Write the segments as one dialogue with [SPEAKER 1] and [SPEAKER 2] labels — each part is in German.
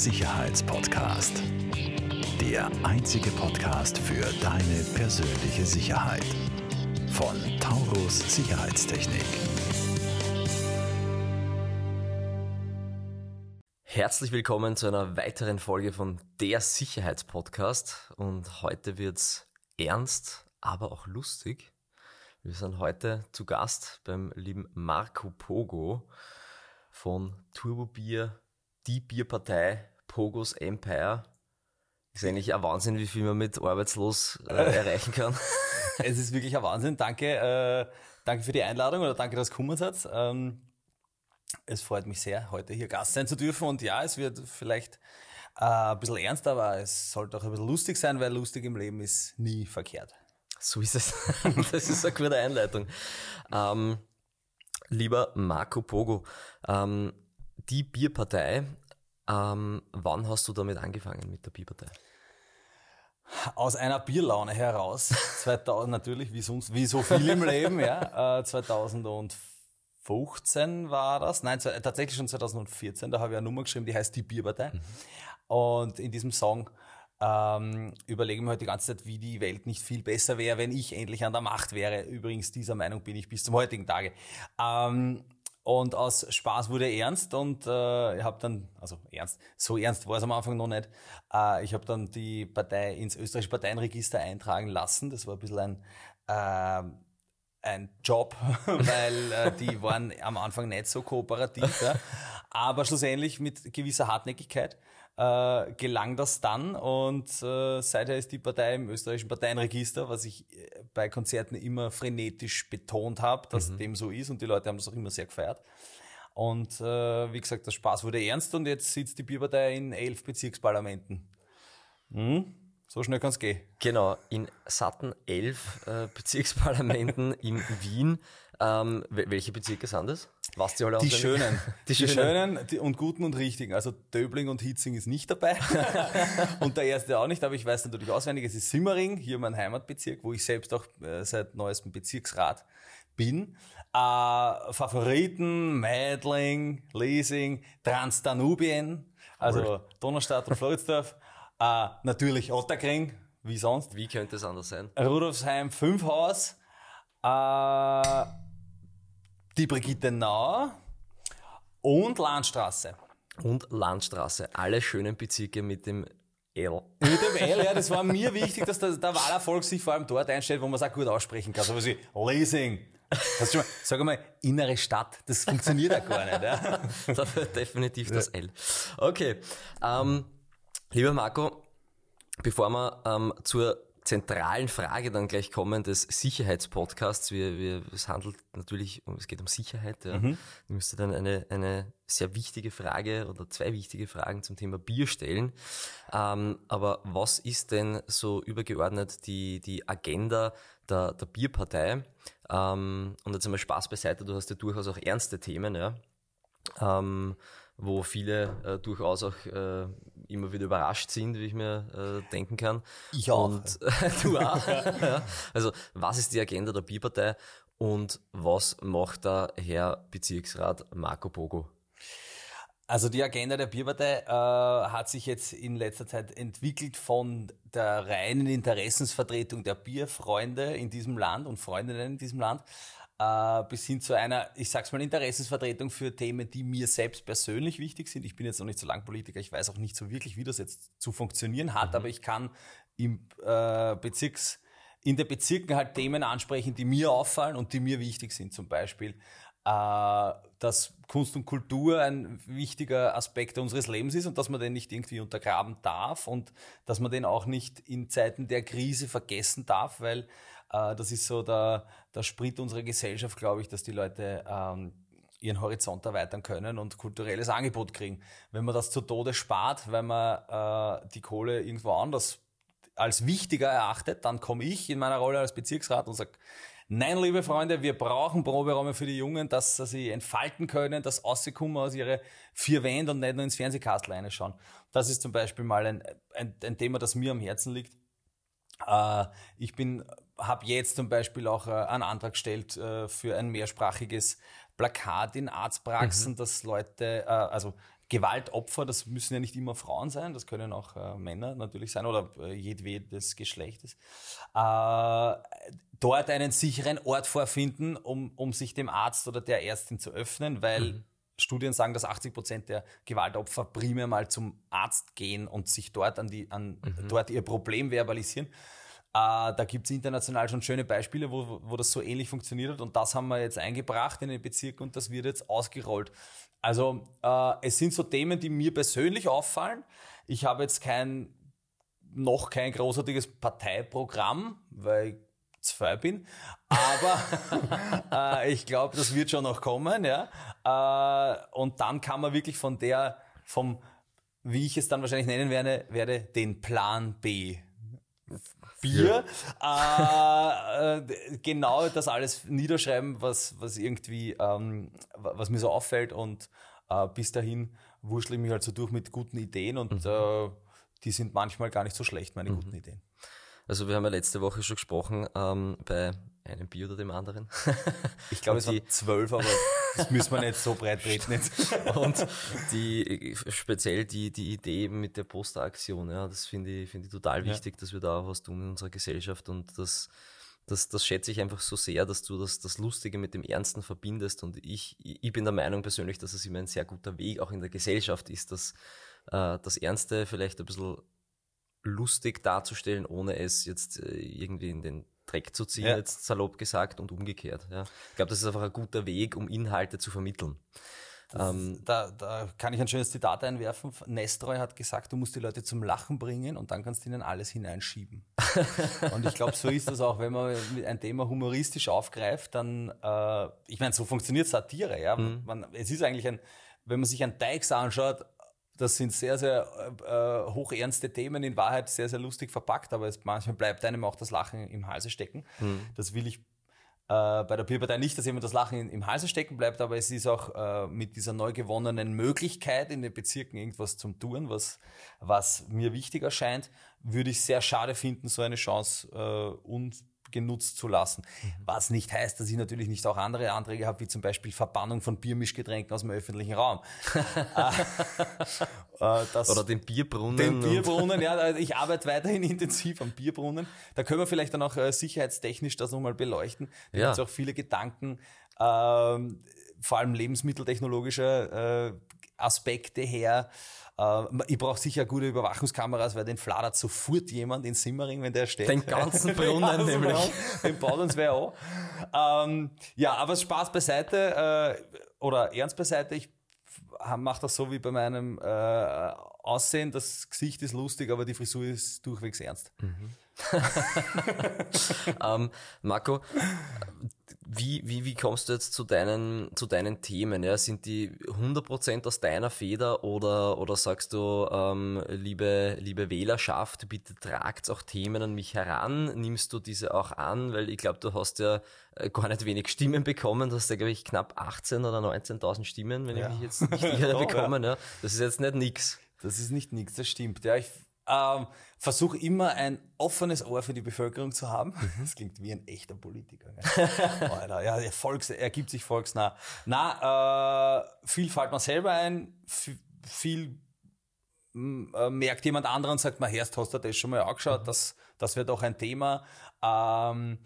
[SPEAKER 1] Sicherheitspodcast. Der einzige Podcast für deine persönliche Sicherheit. Von Taurus Sicherheitstechnik.
[SPEAKER 2] Herzlich willkommen zu einer weiteren Folge von Der Sicherheitspodcast. Und heute wird's ernst, aber auch lustig. Wir sind heute zu Gast beim lieben Marco Pogo von Turbo Bier, die Bierpartei, Pogos Empire. Ist eigentlich ein Wahnsinn, wie viel man mit arbeitslos äh, erreichen kann.
[SPEAKER 3] es ist wirklich ein Wahnsinn. Danke, äh, danke für die Einladung oder danke, dass du gekommen hat. Ähm, es freut mich sehr, heute hier Gast sein zu dürfen. Und ja, es wird vielleicht äh, ein bisschen ernst, aber es sollte auch ein bisschen lustig sein, weil lustig im Leben ist nie verkehrt.
[SPEAKER 2] So ist es. Das ist eine gute Einleitung. Ähm, lieber Marco Pogo, ähm, die Bierpartei, ähm, wann hast du damit angefangen mit der Bierpartei?
[SPEAKER 3] Aus einer Bierlaune heraus, 2000 natürlich, wie sonst, wie so viel im Leben, ja, äh, 2015 war das, nein, tatsächlich schon 2014, da habe ich eine Nummer geschrieben, die heißt die Bierpartei. Mhm. Und in diesem Song ähm, überlege mir heute die ganze Zeit, wie die Welt nicht viel besser wäre, wenn ich endlich an der Macht wäre. Übrigens, dieser Meinung bin ich bis zum heutigen Tage. Ähm, und aus Spaß wurde ernst und äh, ich habe dann, also ernst, so ernst war es am Anfang noch nicht, äh, ich habe dann die Partei ins österreichische Parteienregister eintragen lassen. Das war ein bisschen ein, äh, ein Job, weil äh, die waren am Anfang nicht so kooperativ. ja. Aber schlussendlich mit gewisser Hartnäckigkeit äh, gelang das dann und äh, seither ist die Partei im österreichischen Parteienregister, was ich äh, bei Konzerten immer frenetisch betont habe, dass mhm. dem so ist und die Leute haben das auch immer sehr gefeiert. Und äh, wie gesagt, der Spaß wurde ernst und jetzt sitzt die Bierpartei in elf Bezirksparlamenten. Hm? So schnell kann es gehen.
[SPEAKER 2] Genau, in satten elf äh, Bezirksparlamenten in Wien. Ähm, welche Bezirke sind das?
[SPEAKER 3] Was die alle Die schönen. Die, die schönen die und guten und richtigen. Also Döbling und Hitzing ist nicht dabei. und der erste auch nicht, aber ich weiß natürlich auswendig, es ist Simmering, hier mein Heimatbezirk, wo ich selbst auch äh, seit neuestem Bezirksrat bin. Äh, Favoriten, Mädling, Leasing, Transdanubien, also cool. Donaustadt und Floridsdorf. Äh, natürlich Otterkring, wie sonst.
[SPEAKER 2] Wie könnte es anders sein?
[SPEAKER 3] Rudolfsheim, Fünfhaus. Äh, die Brigitte Nauer und Landstraße.
[SPEAKER 2] Und Landstraße. Alle schönen Bezirke mit dem L.
[SPEAKER 3] Mit dem L, ja, das war mir wichtig, dass der, der Wahlerfolg sich vor allem dort einstellt, wo man es auch gut aussprechen kann. So wie Leasing. Hast du mal, sag mal, innere Stadt, das funktioniert ja gar nicht. Ja?
[SPEAKER 2] Dafür definitiv das L. Okay. Ähm, lieber Marco, bevor wir ähm, zur zentralen Frage dann gleich kommen des Sicherheitspodcasts. Wir, wir, es handelt natürlich, es geht um Sicherheit. Ja. Mhm. Ich müsste dann eine, eine sehr wichtige Frage oder zwei wichtige Fragen zum Thema Bier stellen. Ähm, aber was ist denn so übergeordnet die, die Agenda der, der Bierpartei? Ähm, und jetzt einmal Spaß beiseite, du hast ja durchaus auch ernste Themen, ja. Ähm, wo viele äh, durchaus auch äh, immer wieder überrascht sind, wie ich mir äh, denken kann.
[SPEAKER 3] Ich auch.
[SPEAKER 2] Und du auch. ja. Also was ist die Agenda der Bierpartei und was macht der Herr Bezirksrat Marco Pogo?
[SPEAKER 3] Also die Agenda der Bierpartei äh, hat sich jetzt in letzter Zeit entwickelt von der reinen Interessensvertretung der Bierfreunde in diesem Land und Freundinnen in diesem Land äh, bis hin zu einer, ich sag's mal, Interessensvertretung für Themen, die mir selbst persönlich wichtig sind. Ich bin jetzt noch nicht so lang Politiker, ich weiß auch nicht so wirklich, wie das jetzt zu funktionieren hat, mhm. aber ich kann im äh, Bezirks, in den Bezirken halt Themen ansprechen, die mir auffallen und die mir wichtig sind. Zum Beispiel, äh, dass Kunst und Kultur ein wichtiger Aspekt unseres Lebens ist und dass man den nicht irgendwie untergraben darf und dass man den auch nicht in Zeiten der Krise vergessen darf, weil äh, das ist so der, der Sprit unserer Gesellschaft, glaube ich, dass die Leute ähm, ihren Horizont erweitern können und kulturelles Angebot kriegen. Wenn man das zu Tode spart, weil man äh, die Kohle irgendwo anders als wichtiger erachtet, dann komme ich in meiner Rolle als Bezirksrat und sage, nein, liebe Freunde, wir brauchen Proberäume für die Jungen, dass sie entfalten können, dass rauskommen aus ihre vier Wände und nicht nur ins Fernsehkastel reinschauen. Das ist zum Beispiel mal ein, ein, ein Thema, das mir am Herzen liegt. Äh, ich bin habe jetzt zum Beispiel auch äh, einen Antrag gestellt äh, für ein mehrsprachiges Plakat in Arztpraxen, mhm. dass Leute, äh, also Gewaltopfer, das müssen ja nicht immer Frauen sein, das können auch äh, Männer natürlich sein oder äh, jedwedes Geschlechtes, äh, dort einen sicheren Ort vorfinden, um, um sich dem Arzt oder der Ärztin zu öffnen, weil mhm. Studien sagen, dass 80 Prozent der Gewaltopfer primär mal zum Arzt gehen und sich dort an die, an mhm. dort ihr Problem verbalisieren. Äh, da gibt es international schon schöne Beispiele, wo, wo das so ähnlich funktioniert hat und das haben wir jetzt eingebracht in den Bezirk und das wird jetzt ausgerollt. Also äh, es sind so Themen, die mir persönlich auffallen. Ich habe jetzt kein noch kein großartiges Parteiprogramm, weil ich zwei bin, aber äh, ich glaube, das wird schon noch kommen, ja. Äh, und dann kann man wirklich von der, vom, wie ich es dann wahrscheinlich nennen werde, werde den Plan B Bier. Ja. Äh, genau das alles niederschreiben, was, was irgendwie, ähm, was mir so auffällt und äh, bis dahin wurschtle ich mich halt so durch mit guten Ideen und mhm. äh, die sind manchmal gar nicht so schlecht, meine mhm. guten Ideen.
[SPEAKER 2] Also wir haben ja letzte Woche schon gesprochen ähm, bei einem Bier oder dem anderen.
[SPEAKER 3] Ich glaube, es waren zwölf, aber das müssen wir nicht so breit treten jetzt.
[SPEAKER 2] Und die, speziell die, die Idee mit der Posteraktion, ja, das finde ich, finde ich total wichtig, ja. dass wir da auch was tun in unserer Gesellschaft und das, das, das schätze ich einfach so sehr, dass du das, das Lustige mit dem Ernsten verbindest und ich, ich bin der Meinung persönlich, dass es immer ein sehr guter Weg auch in der Gesellschaft ist, dass äh, das Ernste vielleicht ein bisschen lustig darzustellen, ohne es jetzt äh, irgendwie in den Dreck zu ziehen, ja. jetzt salopp gesagt, und umgekehrt. Ja. Ich glaube, das ist einfach ein guter Weg, um Inhalte zu vermitteln.
[SPEAKER 3] Ähm, da, da kann ich ein schönes Zitat einwerfen. Nestroy hat gesagt, du musst die Leute zum Lachen bringen und dann kannst du ihnen alles hineinschieben. und ich glaube, so ist das auch, wenn man ein Thema humoristisch aufgreift, dann, äh, ich meine, so funktioniert Satire. Ja? Mhm. Man, es ist eigentlich ein, wenn man sich ein Teix anschaut, das sind sehr, sehr äh, hochernste Themen, in Wahrheit sehr, sehr lustig verpackt, aber es, manchmal bleibt einem auch das Lachen im Halse stecken. Mhm. Das will ich äh, bei der Bierpartei nicht, dass jemand das Lachen im Halse stecken bleibt, aber es ist auch äh, mit dieser neu gewonnenen Möglichkeit in den Bezirken irgendwas zum Tun, was, was mir wichtig erscheint, würde ich sehr schade finden, so eine Chance äh, und genutzt zu lassen. Mhm. Was nicht heißt, dass ich natürlich nicht auch andere Anträge habe, wie zum Beispiel Verbannung von Biermischgetränken aus dem öffentlichen Raum.
[SPEAKER 2] Äh, das, Oder den Bierbrunnen.
[SPEAKER 3] Den Bierbrunnen, ja, ich arbeite weiterhin intensiv am Bierbrunnen. Da können wir vielleicht dann auch äh, sicherheitstechnisch das nochmal beleuchten. Da ja. gibt es auch viele Gedanken, ähm, vor allem lebensmitteltechnologischer äh, Aspekte her. Äh, ich brauche sicher gute Überwachungskameras, weil den fladert sofort jemand in Simmering, wenn der steht.
[SPEAKER 2] Den ganzen Brunnen nämlich.
[SPEAKER 3] Den baut uns wer auch. Ähm, ja, aber Spaß beiseite äh, oder ernst beiseite. Ich mache das so wie bei meinem äh, Aussehen. Das Gesicht ist lustig, aber die Frisur ist durchwegs ernst. Mhm.
[SPEAKER 2] ähm, Marco, wie, wie, wie kommst du jetzt zu deinen, zu deinen Themen? Ja? Sind die 100% aus deiner Feder oder, oder sagst du, ähm, liebe, liebe Wählerschaft, bitte tragt auch Themen an mich heran? Nimmst du diese auch an? Weil ich glaube, du hast ja äh, gar nicht wenig Stimmen bekommen. Du hast ja, glaube ich, knapp 18 oder 19.000 Stimmen, wenn ja. ich mich jetzt nicht irre, bekommen. Ja. Das ist jetzt nicht nix.
[SPEAKER 3] Das ist nicht nix, das stimmt. Ja, ich ähm, versuche immer ein offenes Ohr für die Bevölkerung zu haben. Das klingt wie ein echter Politiker. Alter, ja, der Volks, er gibt sich volksnah. Na, äh, viel fällt man selber ein, viel äh, merkt jemand anderen und sagt, man, Herst, hast du das schon mal angeschaut? Das, das wird auch ein Thema. Ähm,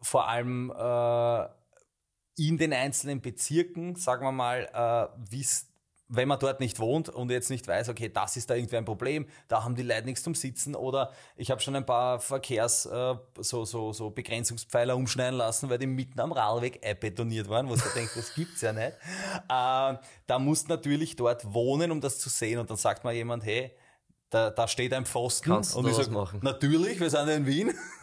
[SPEAKER 3] vor allem äh, in den einzelnen Bezirken, sagen wir mal, äh, wie es wenn man dort nicht wohnt und jetzt nicht weiß, okay, das ist da irgendwie ein Problem, da haben die Leute nichts zum Sitzen oder ich habe schon ein paar Verkehrs äh, so, so, so Begrenzungspfeiler umschneiden lassen, weil die mitten am Radweg betoniert waren, wo du denkst, das gibt's ja nicht. Äh, da musst natürlich dort wohnen, um das zu sehen und dann sagt mal jemand, hey, da, da steht ein Pfosten
[SPEAKER 2] Kannst und ich sag, machen?
[SPEAKER 3] natürlich, wir sind in Wien,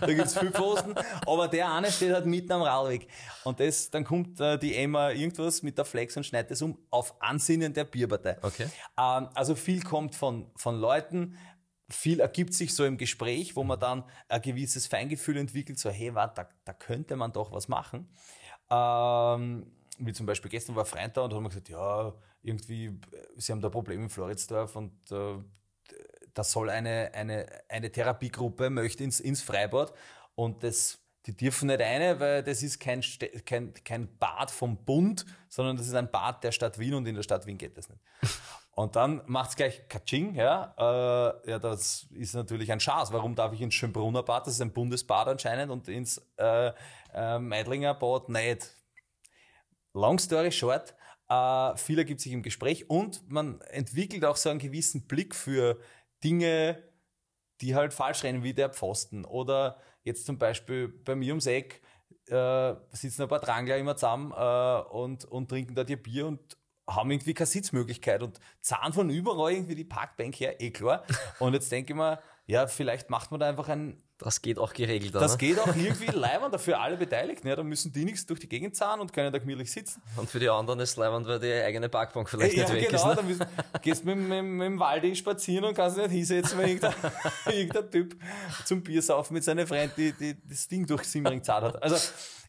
[SPEAKER 3] da gibt's viel Pfosten, aber der eine steht halt mitten am Radweg. Und das, dann kommt äh, die Emma irgendwas mit der Flex und schneidet es um auf Ansinnen der Bierpartei.
[SPEAKER 2] Okay.
[SPEAKER 3] Ähm, also viel kommt von, von Leuten, viel ergibt sich so im Gespräch, wo man dann ein gewisses Feingefühl entwickelt, so hey, warte, da, da könnte man doch was machen. Ähm, wie zum Beispiel gestern war Freitag und haben wir gesagt, ja, irgendwie, äh, sie haben da Probleme in Floridsdorf und äh, das soll eine, eine, eine Therapiegruppe möchte ins, ins Freibad und das die dürfen nicht rein, weil das ist kein, kein, kein Bad vom Bund, sondern das ist ein Bad der Stadt Wien und in der Stadt Wien geht das nicht. Und dann macht's gleich Katsching, ja. Äh, ja, das ist natürlich ein Schatz. Warum darf ich ins Schönbrunner Bad, das ist ein Bundesbad anscheinend, und ins äh, äh, Meidlinger Bad nicht? Long story short, äh, viel ergibt sich im Gespräch und man entwickelt auch so einen gewissen Blick für Dinge, die halt falsch rennen, wie der Pfosten. Oder jetzt zum Beispiel bei mir ums Eck äh, sitzen ein paar Drangler immer zusammen äh, und, und trinken da ihr Bier und haben irgendwie keine Sitzmöglichkeit und zahlen von überall irgendwie die Parkbank her, eh klar. Und jetzt denke ich mir, ja, vielleicht macht man da einfach ein.
[SPEAKER 2] Das geht auch geregelt.
[SPEAKER 3] Das ne? geht auch irgendwie leibend für alle Beteiligten. Ja, da müssen die nichts durch die Gegend zahlen und können da gemütlich sitzen.
[SPEAKER 2] Und für die anderen ist leibend, weil die eigene Parkbank vielleicht ja, nicht weg
[SPEAKER 3] genau,
[SPEAKER 2] ist.
[SPEAKER 3] Ne? Dann gehst mit, mit, mit dem Waldi spazieren und kannst nicht hinsetzen, weil irgendein, irgendein Typ zum Biersaufen mit seiner Freundin die, die, das Ding durch Simmering zahlt hat. Also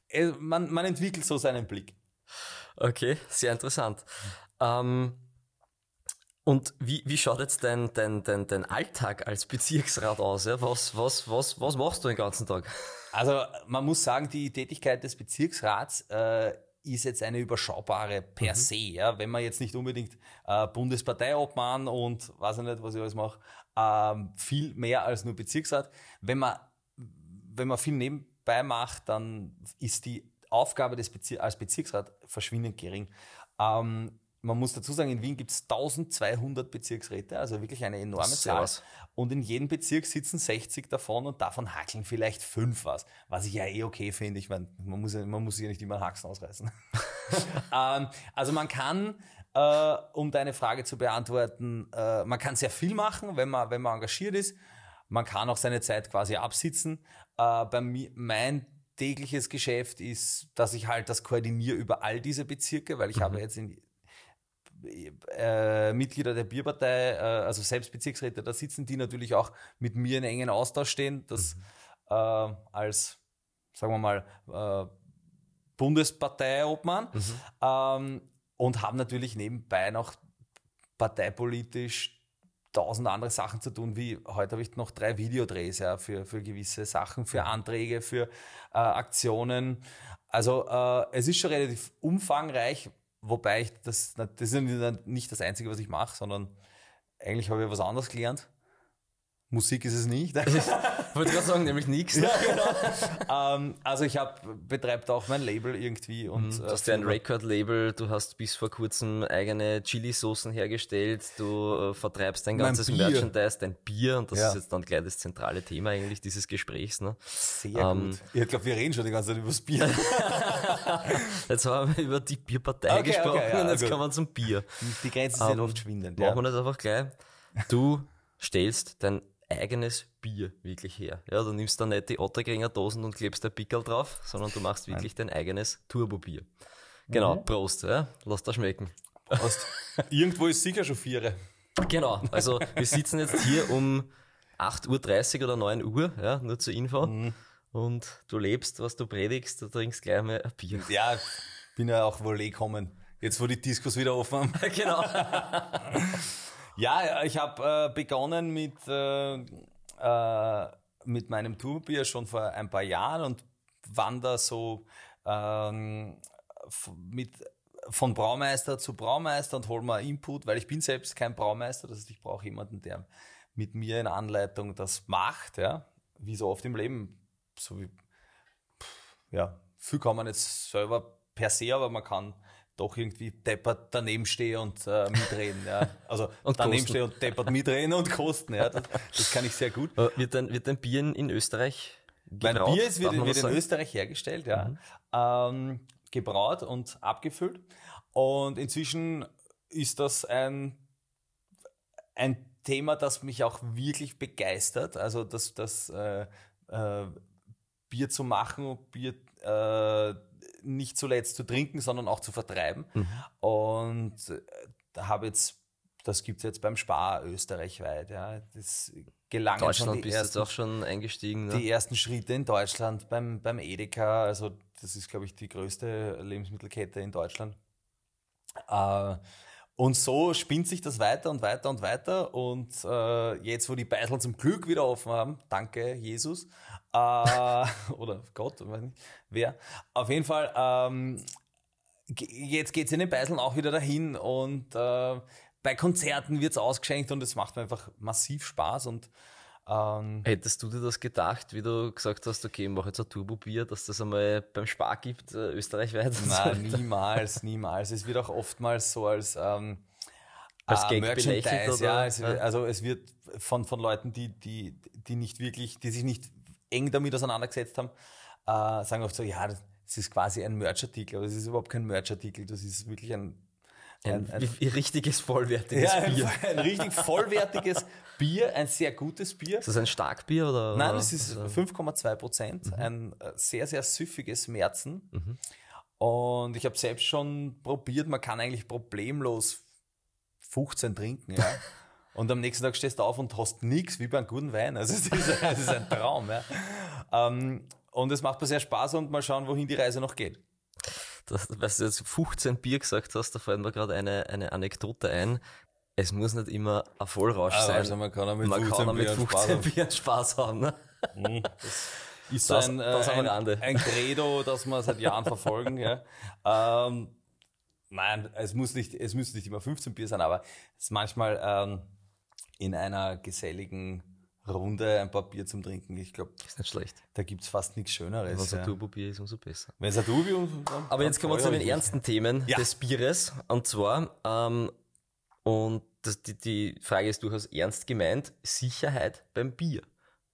[SPEAKER 3] äh, man, man entwickelt so seinen Blick.
[SPEAKER 2] Okay, sehr interessant. Ähm, und wie, wie schaut jetzt dein, dein, dein, dein Alltag als Bezirksrat aus? Ja? Was, was, was, was machst du den ganzen Tag?
[SPEAKER 3] Also man muss sagen, die Tätigkeit des Bezirksrats äh, ist jetzt eine überschaubare per mhm. se. Ja? Wenn man jetzt nicht unbedingt äh, Bundesparteiobmann und weiß ich nicht, was ich alles mache, ähm, viel mehr als nur Bezirksrat. Wenn man, wenn man viel nebenbei macht, dann ist die Aufgabe des Bezir als Bezirksrat verschwindend gering. Ähm, man muss dazu sagen, in Wien gibt es 1200 Bezirksräte, also wirklich eine enorme Zahl. Und in jedem Bezirk sitzen 60 davon und davon hackeln vielleicht fünf was. Was ich ja eh okay finde. Ich meine, man muss, ja, man muss sich ja nicht immer Haxen ausreißen. ähm, also man kann, äh, um deine Frage zu beantworten, äh, man kann sehr viel machen, wenn man, wenn man engagiert ist. Man kann auch seine Zeit quasi absitzen. Äh, bei mir, mein tägliches Geschäft ist, dass ich halt das koordiniere über all diese Bezirke, weil ich mhm. habe jetzt in, äh, Mitglieder der Bierpartei, äh, also selbst Bezirksräte, da sitzen die natürlich auch mit mir in engen Austausch stehen, das mhm. äh, als, sagen wir mal, äh, Bundesparteiobmann mhm. ähm, und haben natürlich nebenbei noch parteipolitisch tausend andere Sachen zu tun, wie heute habe ich noch drei Videodrehs ja, für, für gewisse Sachen, für Anträge, für äh, Aktionen. Also äh, es ist schon relativ umfangreich, wobei ich das, das ist nicht das Einzige, was ich mache, sondern eigentlich habe ich was anderes gelernt. Musik ist es nicht.
[SPEAKER 2] Ich wollte gerade sagen, nämlich nichts. Ja,
[SPEAKER 3] genau. ähm, also ich habe betreibt auch mein Label irgendwie und
[SPEAKER 2] mhm, du hast ja ein Record-Label. Du hast bis vor kurzem eigene Chili-Soßen hergestellt. Du äh, vertreibst dein ganzes Merchandise, dein Bier und das ja. ist jetzt dann gleich das zentrale Thema eigentlich dieses Gesprächs. Ne?
[SPEAKER 3] Sehr ähm, gut. Ich glaube, wir reden schon die ganze Zeit über das Bier.
[SPEAKER 2] jetzt haben wir über die Bierpartei okay, gesprochen okay, ja, und jetzt gut. kommen wir zum Bier.
[SPEAKER 3] Die Grenzen sind ähm, oft schwindend.
[SPEAKER 2] Machen wir das einfach gleich. Du stellst dein eigenes Bier wirklich her. Ja, du nimmst da nicht die Ottergringer Dosen und klebst der Pickel drauf, sondern du machst wirklich dein eigenes Turbo-Bier. Genau, mhm. Prost, ja, lass das schmecken.
[SPEAKER 3] Prost. Irgendwo ist sicher schon Viere.
[SPEAKER 2] Genau, also wir sitzen jetzt hier um 8.30 Uhr oder 9 Uhr, ja, nur zur Info. Mhm. Und du lebst, was du predigst, du trinkst gleich mal ein Bier.
[SPEAKER 3] Ja, bin ja auch wohl eh kommen. Jetzt, wo die Diskos wieder offen haben.
[SPEAKER 2] genau.
[SPEAKER 3] Ja, ich habe äh, begonnen mit, äh, äh, mit meinem Tourbier schon vor ein paar Jahren und wandere so ähm, mit, von Braumeister zu Braumeister und hole mal Input, weil ich bin selbst kein Braumeister, das heißt, ich brauche jemanden, der mit mir in Anleitung das macht, ja, wie so oft im Leben, so wie, ja, viel kann man jetzt selber per se, aber man kann doch irgendwie deppert daneben stehe und äh, mitreden. Ja. Also und daneben stehe und deppert mitreden und kosten. Ja. Das, das kann ich sehr gut.
[SPEAKER 2] Wird dein, wird dein Bier in Österreich
[SPEAKER 3] gebraut? Mein Bier ist, wird, wird in Österreich hergestellt, ja. Mhm. Ähm, gebraut und abgefüllt. Und inzwischen ist das ein, ein Thema, das mich auch wirklich begeistert. Also das, das äh, äh, Bier zu machen, Bier äh, nicht zuletzt zu trinken, sondern auch zu vertreiben. Mhm. Und äh, habe jetzt, das gibt es jetzt beim Spar österreichweit. Ja. Das gelangen
[SPEAKER 2] Deutschland schon die bist ersten, auch schon eingestiegen.
[SPEAKER 3] Ne? Die ersten Schritte in Deutschland beim, beim Edeka, also das ist, glaube ich, die größte Lebensmittelkette in Deutschland. Äh, und so spinnt sich das weiter und weiter und weiter. Und äh, jetzt, wo die Beisel zum Glück wieder offen haben, danke Jesus, oder Gott, weiß nicht, wer. Auf jeden Fall, ähm, jetzt geht's in den Beiseln auch wieder dahin und äh, bei Konzerten wird's ausgeschenkt und es macht mir einfach massiv Spaß und ähm,
[SPEAKER 2] Hättest du dir das gedacht, wie du gesagt hast, okay, ich mache jetzt ein Turbo-Bier, dass das einmal beim Spar gibt, äh, österreichweit?
[SPEAKER 3] Nein, niemals, niemals. Es wird auch oftmals so als, ähm,
[SPEAKER 2] Als
[SPEAKER 3] äh,
[SPEAKER 2] Gag
[SPEAKER 3] Merchandise,
[SPEAKER 2] oder?
[SPEAKER 3] ja, es. Also es wird von, von Leuten, die, die, die nicht wirklich, die sich nicht eng damit auseinandergesetzt haben, äh, sagen oft so, ja, das ist quasi ein Merchartikel, aber es ist überhaupt kein Merchartikel, das ist wirklich ein,
[SPEAKER 2] Ein,
[SPEAKER 3] ein, ein
[SPEAKER 2] richtiges, vollwertiges
[SPEAKER 3] ja, ein,
[SPEAKER 2] Bier.
[SPEAKER 3] ein richtig vollwertiges Bier, ein sehr gutes Bier.
[SPEAKER 2] Ist das ein Starkbier oder?
[SPEAKER 3] Nein, es ist
[SPEAKER 2] Also,
[SPEAKER 3] 5,2 Prozent, ein äh, sehr, sehr süffiges Märzen.
[SPEAKER 2] Mhm.
[SPEAKER 3] Und ich habe selbst schon probiert, man kann eigentlich problemlos 15 trinken, ja. Und am nächsten Tag stehst du auf und hast nichts wie bei einem guten Wein. Also es ist, es ist ein Traum, ja. Ähm, und es macht mir sehr Spaß und mal schauen, wohin die Reise noch geht.
[SPEAKER 2] das, weil du jetzt 15 Bier gesagt hast, da fällt mir gerade eine, eine Anekdote ein. Es muss nicht immer ein Vollrausch
[SPEAKER 3] Aber
[SPEAKER 2] sein.
[SPEAKER 3] also man kann auch mit
[SPEAKER 2] man
[SPEAKER 3] 15
[SPEAKER 2] kann auch mit
[SPEAKER 3] Bieren
[SPEAKER 2] 15
[SPEAKER 3] Spaß haben.
[SPEAKER 2] Bieren Spaß haben. Ne?
[SPEAKER 3] Ist
[SPEAKER 2] Das-
[SPEAKER 3] ein, äh,
[SPEAKER 2] das
[SPEAKER 3] ein,
[SPEAKER 2] Rande.
[SPEAKER 3] ein Credo, das wir seit Jahren verfolgen. Ja. Ähm, nein, es muss nicht, es müssen nicht immer 15 Bier sein, aber es ist manchmal ähm, in einer geselligen Runde ein paar Bier zum Trinken. Ich glaube,
[SPEAKER 2] Ist nicht schlecht.
[SPEAKER 3] da gibt's fast nichts
[SPEAKER 2] Wenn
[SPEAKER 3] Schöneres.
[SPEAKER 2] es ein. Turbo-Bier ist, umso besser.
[SPEAKER 3] Wenn es ein Turbo ist, dann-
[SPEAKER 2] Aber jetzt kommen wir zu den ernsten Themen
[SPEAKER 3] Ja.
[SPEAKER 2] des Bieres. Und zwar, ähm, und das, die, die Frage ist durchaus ernst gemeint, Sicherheit beim Bier.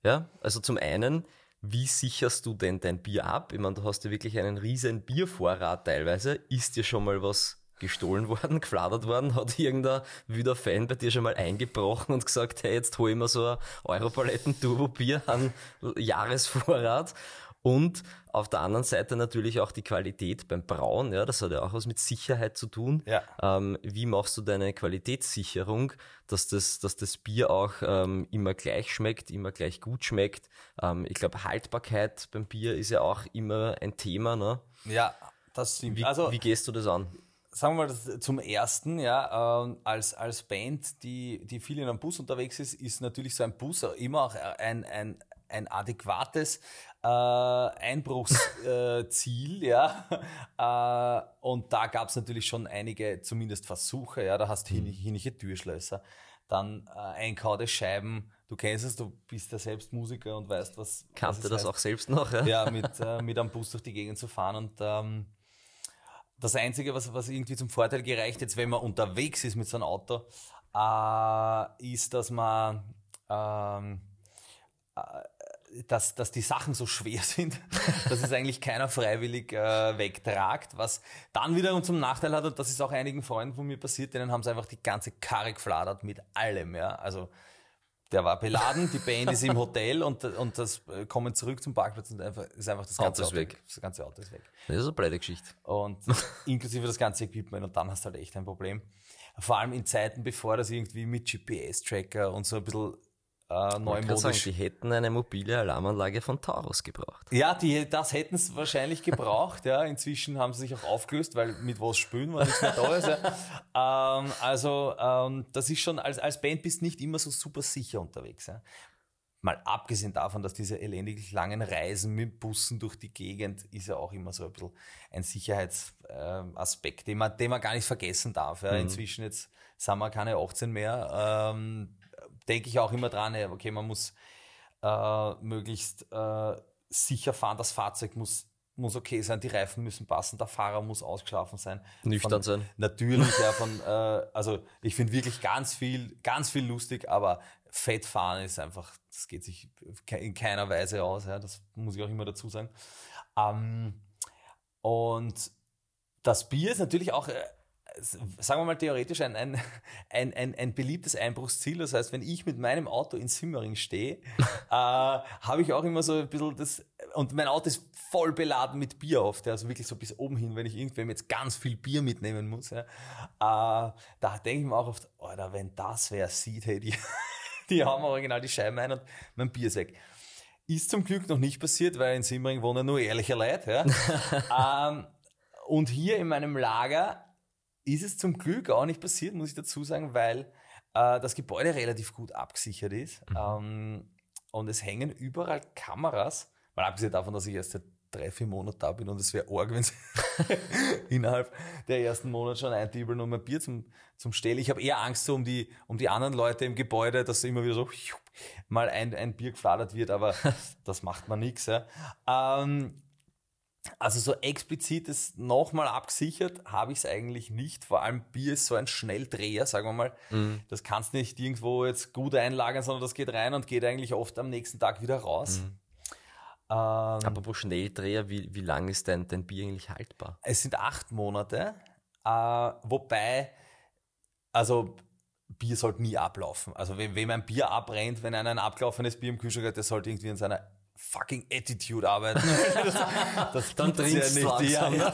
[SPEAKER 2] Ja, also zum einen, wie sicherst du denn dein Bier ab? Ich meine, du hast ja wirklich einen riesen Biervorrat teilweise. Ist dir schon mal was gestohlen worden, gefladert worden? Hat irgendein wüder Fan bei dir schon mal eingebrochen und gesagt, hey, jetzt hol ich mir so ein Europaletten Turbo Bier an Jahresvorrat? Und auf der anderen Seite natürlich auch die Qualität beim Brauen, ja, das hat ja auch was mit Sicherheit zu tun.
[SPEAKER 3] Ja.
[SPEAKER 2] Ähm, wie machst du deine Qualitätssicherung, dass das, dass das Bier auch ähm, immer gleich schmeckt, immer gleich gut schmeckt? Ähm, ich glaube, Haltbarkeit beim Bier ist ja auch immer ein Thema. Ne?
[SPEAKER 3] Ja, das stimmt.
[SPEAKER 2] Wie,
[SPEAKER 3] also,
[SPEAKER 2] wie gehst du das an?
[SPEAKER 3] Sagen wir mal zum ersten, ja, ähm, als, als Band, die, die viel in einem Bus unterwegs ist, ist natürlich so ein Bus immer auch ein, ein, ein adäquates äh, Einbruchsziel, äh, ja. Äh, und da gab es natürlich schon einige, zumindest Versuche, ja, da hast du hin, hinnige Türschlösser, dann äh, einkaude Scheiben, du kennst es, du bist ja selbst Musiker und weißt, was.
[SPEAKER 2] Kannte
[SPEAKER 3] es
[SPEAKER 2] das
[SPEAKER 3] heißt
[SPEAKER 2] auch selbst noch? Ja?
[SPEAKER 3] ja, mit, äh, mit einem Bus durch die Gegend zu fahren. Und ähm, das Einzige, was, was irgendwie zum Vorteil gereicht, jetzt wenn man unterwegs ist mit so einem Auto, äh, ist, dass man ähm, äh, dass, dass die Sachen so schwer sind, dass es eigentlich keiner freiwillig äh, wegtragt, was dann wiederum zum Nachteil hat, und das ist auch einigen Freunden von mir passiert, denen haben sie einfach die ganze Karre gefladert mit allem, ja, also der war beladen, die Band ist im Hotel und, und das äh, kommen zurück zum Parkplatz und einfach, ist einfach das ganze
[SPEAKER 2] Auto
[SPEAKER 3] Auto
[SPEAKER 2] weg.
[SPEAKER 3] Das ganze Auto ist weg.
[SPEAKER 2] Das ist eine blöde Geschichte.
[SPEAKER 3] Und inklusive das ganze Equipment und dann hast du halt echt ein Problem. Vor allem in Zeiten, bevor das irgendwie mit GPS-Tracker und so ein bisschen äh,
[SPEAKER 2] kann sagen,
[SPEAKER 3] neumodisch
[SPEAKER 2] die hätten eine mobile Alarmanlage von Taurus gebraucht.
[SPEAKER 3] ja, die, das hätten sie wahrscheinlich gebraucht. Ja. Inzwischen haben sie sich auch aufgelöst, weil mit was spülen, weil nichts mehr da ist. Ja. Ähm, also ähm, das ist schon, als, als Band bist du nicht immer so super sicher unterwegs. Ja. Mal abgesehen davon, dass diese elendiglich langen Reisen mit Bussen durch die Gegend ist ja auch immer so ein bisschen ein Sicherheitsaspekt, den man, den man gar nicht vergessen darf. Ja. Inzwischen jetzt sind wir keine 18 mehr. Ähm, denke ich auch immer dran, okay, man muss äh, möglichst äh, sicher fahren. Das Fahrzeug muss, muss okay sein, die Reifen müssen passen, der Fahrer muss ausgeschlafen sein.
[SPEAKER 2] Nüchtern
[SPEAKER 3] von,
[SPEAKER 2] sein.
[SPEAKER 3] Natürlich, ja, von, äh, also ich finde wirklich ganz viel, ganz viel lustig, aber fett fahren ist einfach, das geht sich in keiner Weise aus, ja, das muss ich auch immer dazu sagen. Ähm, und das Bier ist natürlich auch, äh, sagen wir mal theoretisch, ein, ein, ein, ein, ein beliebtes Einbruchsziel. Das heißt, wenn ich mit meinem Auto in Simmering stehe, äh, habe ich auch immer so ein bisschen das, und mein Auto ist voll beladen mit Bier oft, ja, also wirklich so bis oben hin, wenn ich irgendwem jetzt ganz viel Bier mitnehmen muss. Ja, äh, da denke ich mir auch oft, Alter, wenn das wer sieht, hey, die, die haben original die Scheiben ein und mein Bier ist weg. Ist zum Glück noch nicht passiert, weil in Simmering wohnen nur ehrliche Leute. Ja. ähm, und hier in meinem Lager ist es zum Glück auch nicht passiert, muss ich dazu sagen, weil äh, das Gebäude relativ gut abgesichert ist. Ähm, und es hängen überall Kameras Mal abgesehen davon, dass ich erst seit drei, vier Monaten da bin und es wäre arg, wenn sie innerhalb der ersten Monate schon eintiebeln und mein Bier zum, zum Stellen. Ich habe eher Angst so um die, um die anderen Leute im Gebäude, dass immer wieder so mal ein, ein Bier gefladert wird, aber das macht man nichts. Ja. Ähm, also so explizites nochmal abgesichert habe ich es eigentlich nicht. Vor allem Bier ist so ein Schnelldreher, sagen wir mal. Mhm. Das kannst du nicht irgendwo jetzt gut einlagern, sondern das geht rein und geht eigentlich oft am nächsten Tag wieder raus. Mhm.
[SPEAKER 2] Ähm, Apropos Schnelldreher, wie, wie lang ist dein, dein Bier eigentlich haltbar?
[SPEAKER 3] Es sind acht Monate, äh, wobei, also Bier sollte nie ablaufen. Also wenn, wenn ein Bier abbrennt, wenn einer ein abgelaufenes Bier im Kühlschrank hat, der sollte irgendwie in seiner fucking Attitude arbeiten. das, das
[SPEAKER 2] Dann trinkst ja nicht. Ja, ja.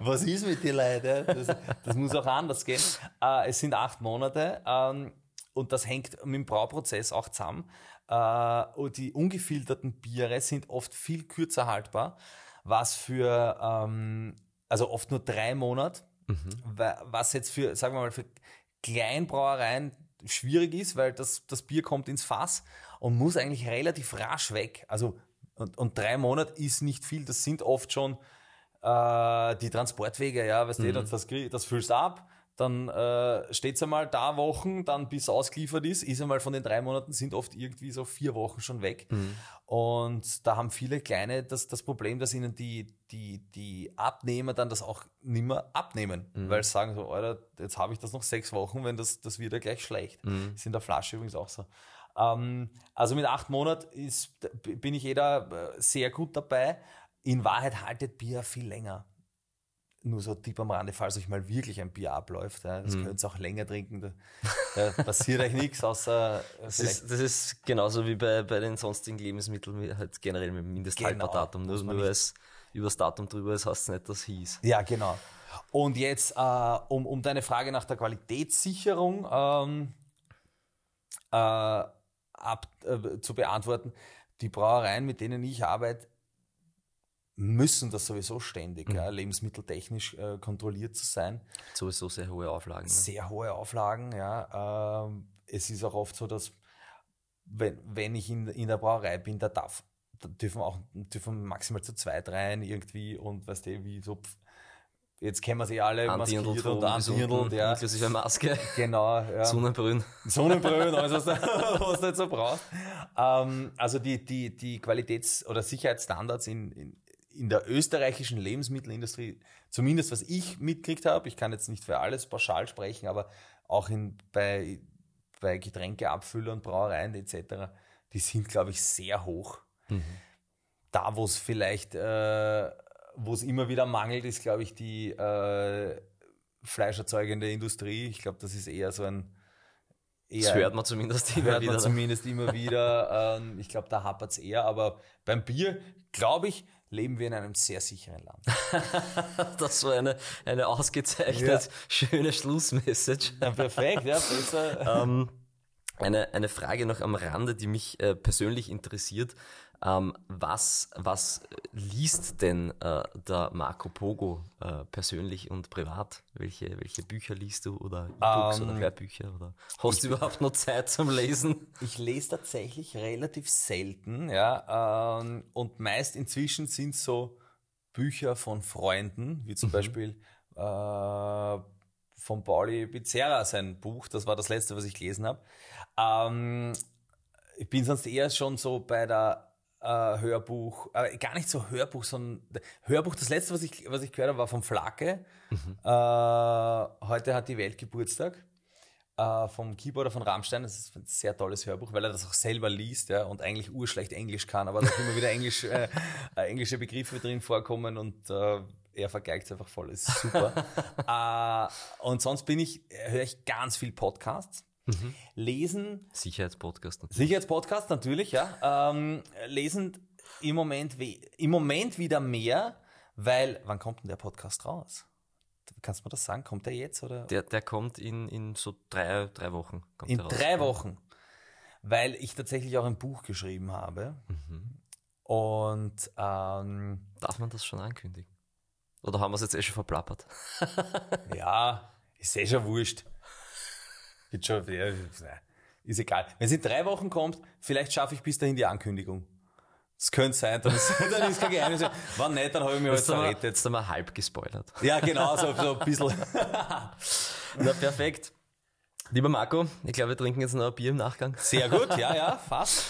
[SPEAKER 3] Was ist mit dir, Leute? Das, das muss auch anders gehen. Äh, es sind acht Monate ähm, und das hängt mit dem Brauprozess auch zusammen. Äh, und die ungefilterten Biere sind oft viel kürzer haltbar, was für, ähm, also oft nur drei Monate, mhm. was jetzt für, sagen wir mal, für Kleinbrauereien schwierig ist, weil das, das Bier kommt ins Fass und muss eigentlich relativ rasch weg. Also, und, und drei Monate ist nicht viel, das sind oft schon äh, die Transportwege, ja, weißt mhm. du, das, das füllst ab, dann äh, steht es einmal da Wochen, dann bis ausgeliefert ist, ist einmal von den drei Monaten, sind oft irgendwie so vier Wochen schon weg. Mhm. Und da haben viele Kleine das, das Problem, dass ihnen die, die, die Abnehmer dann das auch nimmer abnehmen, mhm. weil sie sagen so, Alter, jetzt habe ich das noch sechs Wochen, wenn das, das wieder gleich schlecht. Mhm. Ist in der Flasche übrigens auch so. Ähm, also mit acht Monaten ist, bin ich jeder sehr gut dabei. In Wahrheit haltet Bier viel länger nur so Tipp am Rande, falls euch mal wirklich ein Bier abläuft, ja, das mhm. könnt ihr auch länger trinken, da, da passiert euch nichts, außer
[SPEAKER 2] das ist, das ist genauso wie bei, bei den sonstigen Lebensmitteln, halt generell mit Mindesthaltbardatum. Genau, nur nur es über das Datum drüber ist, heißt es nicht, dass hieß.
[SPEAKER 3] Ja, genau. Und jetzt, äh, um, um deine Frage nach der Qualitätssicherung ähm, äh, ab, äh, zu beantworten, die Brauereien, mit denen ich arbeite, müssen das sowieso ständig, mhm. ja, lebensmitteltechnisch äh, kontrolliert zu sein.
[SPEAKER 2] Sowieso sehr hohe Auflagen. Ne?
[SPEAKER 3] Sehr hohe Auflagen, ja. Ähm, es ist auch oft so, dass wenn, wenn ich in, in der Brauerei bin, da darf, da dürfen auch dürfen maximal zu zweit rein irgendwie und weißt du, wie so pff, Jetzt kennen wir sie alle
[SPEAKER 2] maskiert und andirndelt, ja. Inklusive Maske.
[SPEAKER 3] Genau, ja.
[SPEAKER 2] Sonnenbrühen.
[SPEAKER 3] Sonnenbrühen, alles, was, was du jetzt so brauchst. Ähm, also die, die, die Qualitäts- oder Sicherheitsstandards in, in, in der österreichischen Lebensmittelindustrie, zumindest was ich mitgekriegt habe, ich kann jetzt nicht für alles pauschal sprechen, aber auch in, bei, bei Getränkeabfüllern, Brauereien etc., die sind, glaube ich, sehr hoch. Mhm. Da, wo es vielleicht, äh, wo es immer wieder mangelt, ist, glaube ich, die äh, fleischerzeugende Industrie. Ich glaube, das ist eher so ein
[SPEAKER 2] Eher, das hört man zumindest
[SPEAKER 3] immer hört wieder. Man zumindest immer wieder. Ähm, ich glaube, da hapert es eher. Aber beim Bier, glaube ich, leben wir in einem sehr sicheren Land.
[SPEAKER 2] das war eine, eine ausgezeichnet ja. schöne Schlussmessage.
[SPEAKER 3] Ja, perfekt, ja, besser.
[SPEAKER 2] ähm, eine, eine Frage noch am Rande, die mich äh, persönlich interessiert. Ähm, was, was liest denn äh, der Marco Pogo äh, persönlich und privat? Welche, welche Bücher liest du oder E-Books um, oder ähm, Hörbücher? Oder hast du überhaupt noch Zeit zum Lesen?
[SPEAKER 3] Ich lese tatsächlich relativ selten, ja. Ähm, und meist inzwischen sind so Bücher von Freunden, wie zum mhm. Beispiel äh, von Pauli Pizzerra sein Buch, das war das letzte, was ich gelesen habe. Ähm, ich bin sonst eher schon so bei der äh, Hörbuch, äh, gar nicht so Hörbuch, sondern Hörbuch, das letzte, was ich, was ich gehört habe, war von Flake. Mhm. Äh, heute hat die Welt Geburtstag. Äh, vom Keyboarder von Rammstein. Das ist ein sehr tolles Hörbuch, weil er das auch selber liest ja, und eigentlich urschlecht Englisch kann, aber da immer wieder Englisch, äh, äh, englische Begriffe drin vorkommen und äh, er vergeigt es einfach voll. Das ist super. äh, und sonst bin ich, höre ich ganz viel Podcasts. Mhm. Lesen.
[SPEAKER 2] Sicherheitspodcast
[SPEAKER 3] natürlich. Sicherheitspodcast natürlich, ja. Ähm, lesen im Moment, im Moment wieder mehr, weil, wann kommt denn der Podcast raus? Kannst du mir das sagen? Kommt der jetzt? Oder?
[SPEAKER 2] Der, der kommt in, in so drei, drei Wochen.
[SPEAKER 3] in drei Wochen. Weil ich tatsächlich auch ein Buch geschrieben habe. Mhm. Und ähm,
[SPEAKER 2] darf man das schon ankündigen? Oder haben wir es jetzt eh schon verplappert?
[SPEAKER 3] ja, ist eh schon wurscht. Geht schon, ja, ist egal. Wenn es in drei Wochen kommt, vielleicht schaffe ich bis dahin die Ankündigung. Es könnte sein, dann ist, dann ist kein Geheimnis. Wenn nicht, dann habe ich mich halt
[SPEAKER 2] Jetzt wir,
[SPEAKER 3] verrettet.
[SPEAKER 2] jetzt haben wir halb gespoilert.
[SPEAKER 3] Ja, genau, so, so ein bisschen.
[SPEAKER 2] Na, perfekt. Lieber Marco, ich glaube, wir trinken jetzt noch ein Bier im Nachgang.
[SPEAKER 3] Sehr gut, ja, ja, fast.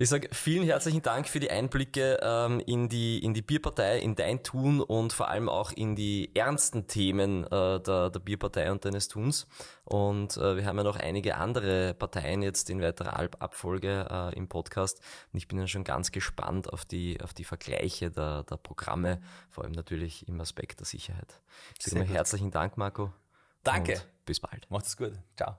[SPEAKER 2] Ich sage vielen herzlichen Dank für die Einblicke ähm, in, die, in die Bierpartei, in dein Tun und vor allem auch in die ernsten Themen äh, der, der Bierpartei und deines Tuns. Und äh, wir haben ja noch einige andere Parteien jetzt in weiterer Ab Abfolge äh, im Podcast. Und ich bin dann schon ganz gespannt auf die, auf die Vergleiche der, der Programme, vor allem natürlich im Aspekt der Sicherheit. Ich sage mal herzlichen Dank, Marco.
[SPEAKER 3] Danke.
[SPEAKER 2] Bis bald.
[SPEAKER 3] Macht es gut. Ciao.